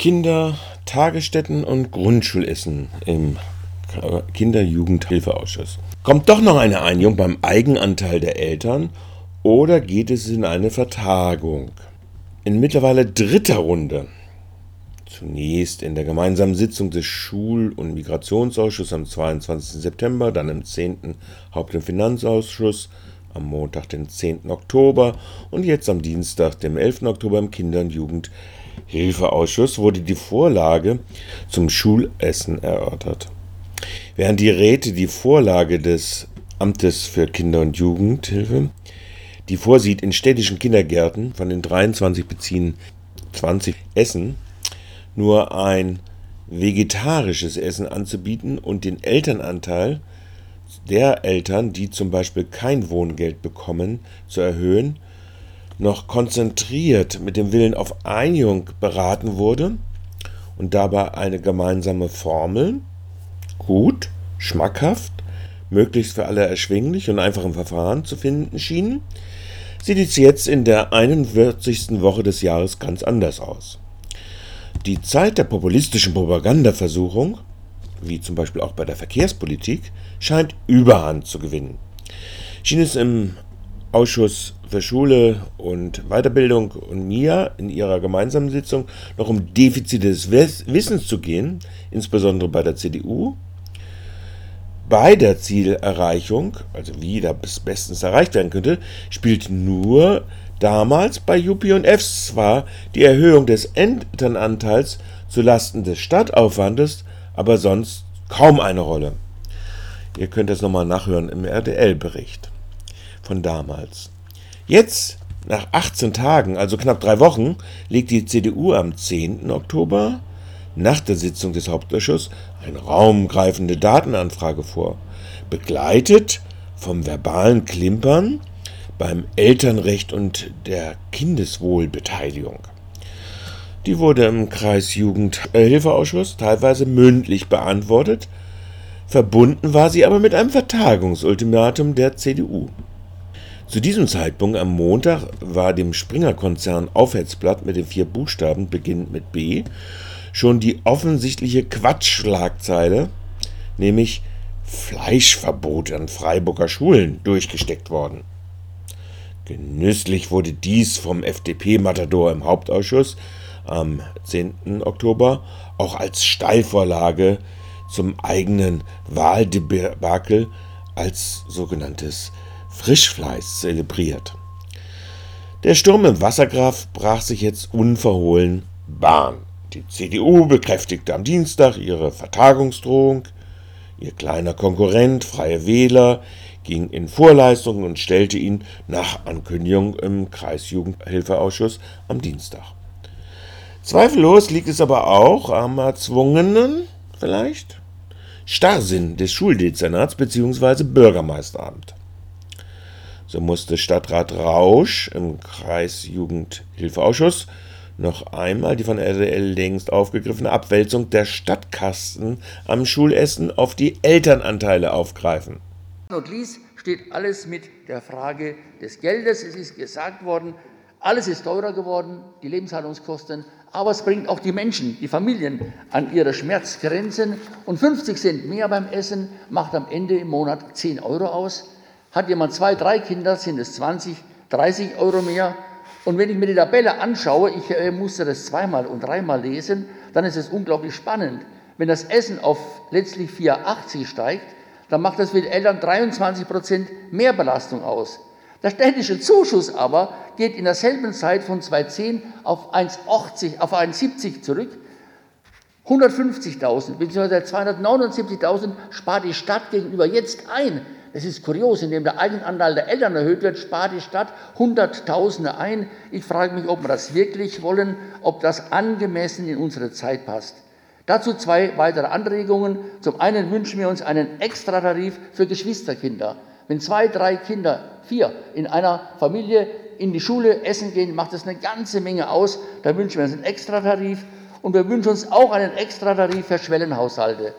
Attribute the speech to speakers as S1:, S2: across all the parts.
S1: Kinder, Tagesstätten und Grundschulessen im Kinder-Jugendhilfeausschuss. Kommt doch noch eine Einigung beim Eigenanteil der Eltern oder geht es in eine Vertagung? In mittlerweile dritter Runde Zunächst in der gemeinsamen Sitzung des Schul- und Migrationsausschusses am 22. September, dann im 10. Haupt- und Finanzausschuss am Montag, den 10. Oktober und jetzt am Dienstag, dem 11. Oktober im Kinder- und Jugendhilfeausschuss wurde die Vorlage zum Schulessen erörtert. Während die Räte die Vorlage des Amtes für Kinder- und Jugendhilfe, die vorsieht, in städtischen Kindergärten von den 23 beziehen 20 Essen nur ein vegetarisches Essen anzubieten und den Elternanteil der Eltern, die zum Beispiel kein Wohngeld bekommen, zu erhöhen, noch konzentriert mit dem Willen auf Einigung beraten wurde und dabei eine gemeinsame Formel, gut, schmackhaft, möglichst für alle erschwinglich und einfach im Verfahren zu finden schien, sieht es jetzt in der 41. Woche des Jahres ganz anders aus. Die Zeit der populistischen Propagandaversuchung, wie zum Beispiel auch bei der Verkehrspolitik, scheint Überhand zu gewinnen. Schien es im Ausschuss für Schule und Weiterbildung und MIA in ihrer gemeinsamen Sitzung noch um Defizite des Wissens zu gehen, insbesondere bei der CDU. Bei der Zielerreichung, also wie das bestens erreicht werden könnte, spielt nur Damals bei UP und F zwar die Erhöhung des Elternanteils zu Lasten des Stadtaufwandes, aber sonst kaum eine Rolle. Ihr könnt das nochmal nachhören im RDL-Bericht von damals. Jetzt, nach 18 Tagen, also knapp drei Wochen, legt die CDU am 10. Oktober nach der Sitzung des Hauptausschusses eine raumgreifende Datenanfrage vor, begleitet vom verbalen Klimpern beim Elternrecht und der Kindeswohlbeteiligung. Die wurde im Kreisjugendhilfeausschuss teilweise mündlich beantwortet, verbunden war sie aber mit einem Vertagungsultimatum der CDU. Zu diesem Zeitpunkt am Montag war dem Springer-Konzern Aufwärtsblatt mit den vier Buchstaben, beginnend mit B, schon die offensichtliche Quatschschlagzeile, nämlich Fleischverbot an Freiburger Schulen, durchgesteckt worden. Genüsslich wurde dies vom FDP-Matador im Hauptausschuss am 10. Oktober auch als Steilvorlage zum eigenen Wahldebakel als sogenanntes Frischfleiß zelebriert. Der Sturm im Wassergraf brach sich jetzt unverhohlen Bahn. Die CDU bekräftigte am Dienstag ihre Vertagungsdrohung. Ihr kleiner Konkurrent Freie Wähler ging in Vorleistungen und stellte ihn nach Ankündigung im Kreisjugendhilfeausschuss am Dienstag. Zweifellos liegt es aber auch am erzwungenen, vielleicht, Starrsinn des Schuldezernats bzw. Bürgermeisteramt. So musste Stadtrat Rausch im Kreisjugendhilfeausschuss noch einmal die von RDL längst aufgegriffene Abwälzung der Stadtkasten am Schulessen auf die Elternanteile aufgreifen.
S2: Und Lies steht alles mit der Frage des Geldes. Es ist gesagt worden, alles ist teurer geworden, die Lebenshaltungskosten, aber es bringt auch die Menschen, die Familien an ihre Schmerzgrenzen. Und 50 Cent mehr beim Essen macht am Ende im Monat 10 Euro aus. Hat jemand zwei, drei Kinder, sind es 20, 30 Euro mehr. Und wenn ich mir die Tabelle anschaue, ich äh, musste das zweimal und dreimal lesen, dann ist es unglaublich spannend. Wenn das Essen auf letztlich 4,80 steigt, dann macht das für die Eltern 23 Prozent mehr Belastung aus. Der städtische Zuschuss aber geht in derselben Zeit von 2,10 auf 1,80, auf 1,70 zurück. 150.000 bzw. 279.000 spart die Stadt gegenüber jetzt ein. Das ist kurios, indem der Eigenanteil der Eltern erhöht wird, spart die Stadt Hunderttausende ein. Ich frage mich, ob wir das wirklich wollen, ob das angemessen in unsere Zeit passt. Dazu zwei weitere Anregungen. Zum einen wünschen wir uns einen Extratarif für Geschwisterkinder. Wenn zwei, drei Kinder, vier in einer Familie in die Schule essen gehen, macht das eine ganze Menge aus. Da wünschen wir uns einen Extratarif. Und wir wünschen uns auch einen Extratarif für Schwellenhaushalte.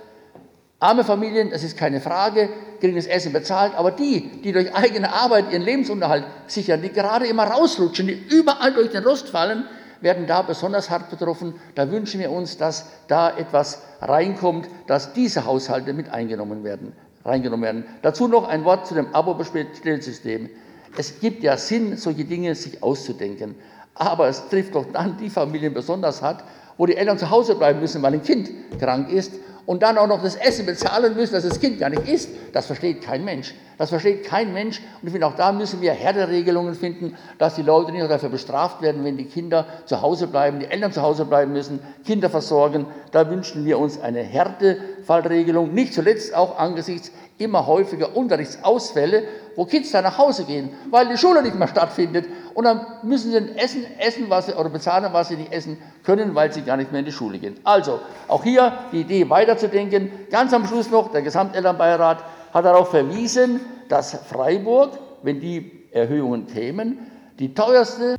S2: Arme Familien, das ist keine Frage, das Essen bezahlt, aber die, die durch eigene Arbeit ihren Lebensunterhalt sichern, die gerade immer rausrutschen, die überall durch den Rost fallen, werden da besonders hart betroffen. Da wünschen wir uns, dass da etwas reinkommt, dass diese Haushalte mit eingenommen werden, reingenommen werden. Dazu noch ein Wort zu dem Abo-Bestellsystem. Es gibt ja Sinn, solche Dinge sich auszudenken. Aber es trifft doch dann die Familien besonders hart, wo die Eltern zu Hause bleiben müssen, weil ein Kind krank ist und dann auch noch das Essen bezahlen müssen, dass das Kind gar nicht isst, das versteht kein Mensch. Das versteht kein Mensch. Und ich finde, auch da müssen wir Härteregelungen finden, dass die Leute nicht dafür bestraft werden, wenn die Kinder zu Hause bleiben, die Eltern zu Hause bleiben müssen, Kinder versorgen. Da wünschen wir uns eine Härtefallregelung, nicht zuletzt auch angesichts immer häufiger Unterrichtsausfälle, wo Kids dann nach Hause gehen, weil die Schule nicht mehr stattfindet. Und dann müssen sie essen, essen was sie, oder bezahlen, was sie nicht essen können, weil sie gar nicht mehr in die Schule gehen. Also, auch hier die Idee weiterzudenken. Ganz am Schluss noch, der Gesamtelternbeirat hat darauf verwiesen, dass Freiburg, wenn die Erhöhungen kämen, die teuerste.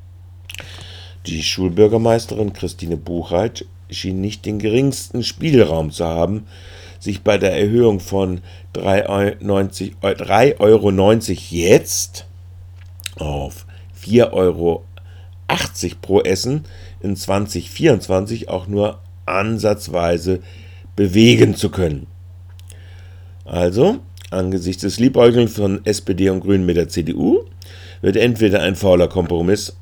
S1: Die Schulbürgermeisterin Christine Buchheit schien nicht den geringsten Spielraum zu haben, sich bei der Erhöhung von 3,90 Euro jetzt auf 4,80 Euro pro Essen in 2024 auch nur ansatzweise bewegen zu können. Also, angesichts des Liebäugelns von SPD und Grünen mit der CDU wird entweder ein fauler Kompromiss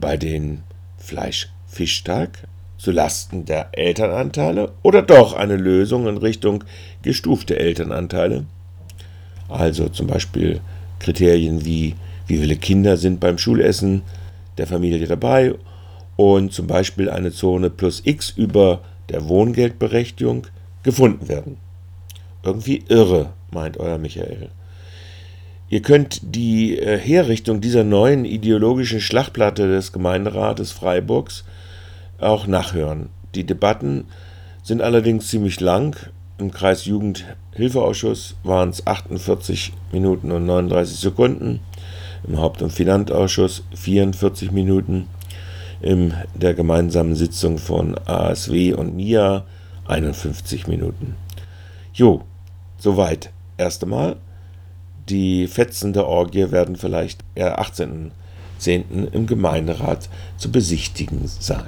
S1: bei den Fleisch-Fischtag zu Lasten der Elternanteile oder doch eine Lösung in Richtung gestufte Elternanteile. Also zum Beispiel Kriterien wie wie viele Kinder sind beim Schulessen der Familie dabei und zum Beispiel eine Zone plus X über der Wohngeldberechtigung gefunden werden. Irgendwie irre, meint euer Michael. Ihr könnt die äh, Herrichtung dieser neuen ideologischen Schlachtplatte des Gemeinderates Freiburgs auch nachhören. Die Debatten sind allerdings ziemlich lang. Im Kreis Jugendhilfeausschuss waren es 48 Minuten und 39 Sekunden, im Haupt- und Finanzausschuss 44 Minuten, in der gemeinsamen Sitzung von ASW und MIA 51 Minuten. Jo, soweit. Erst einmal. Die Fetzen der Orgie werden vielleicht eher 18.10. im Gemeinderat zu besichtigen sein.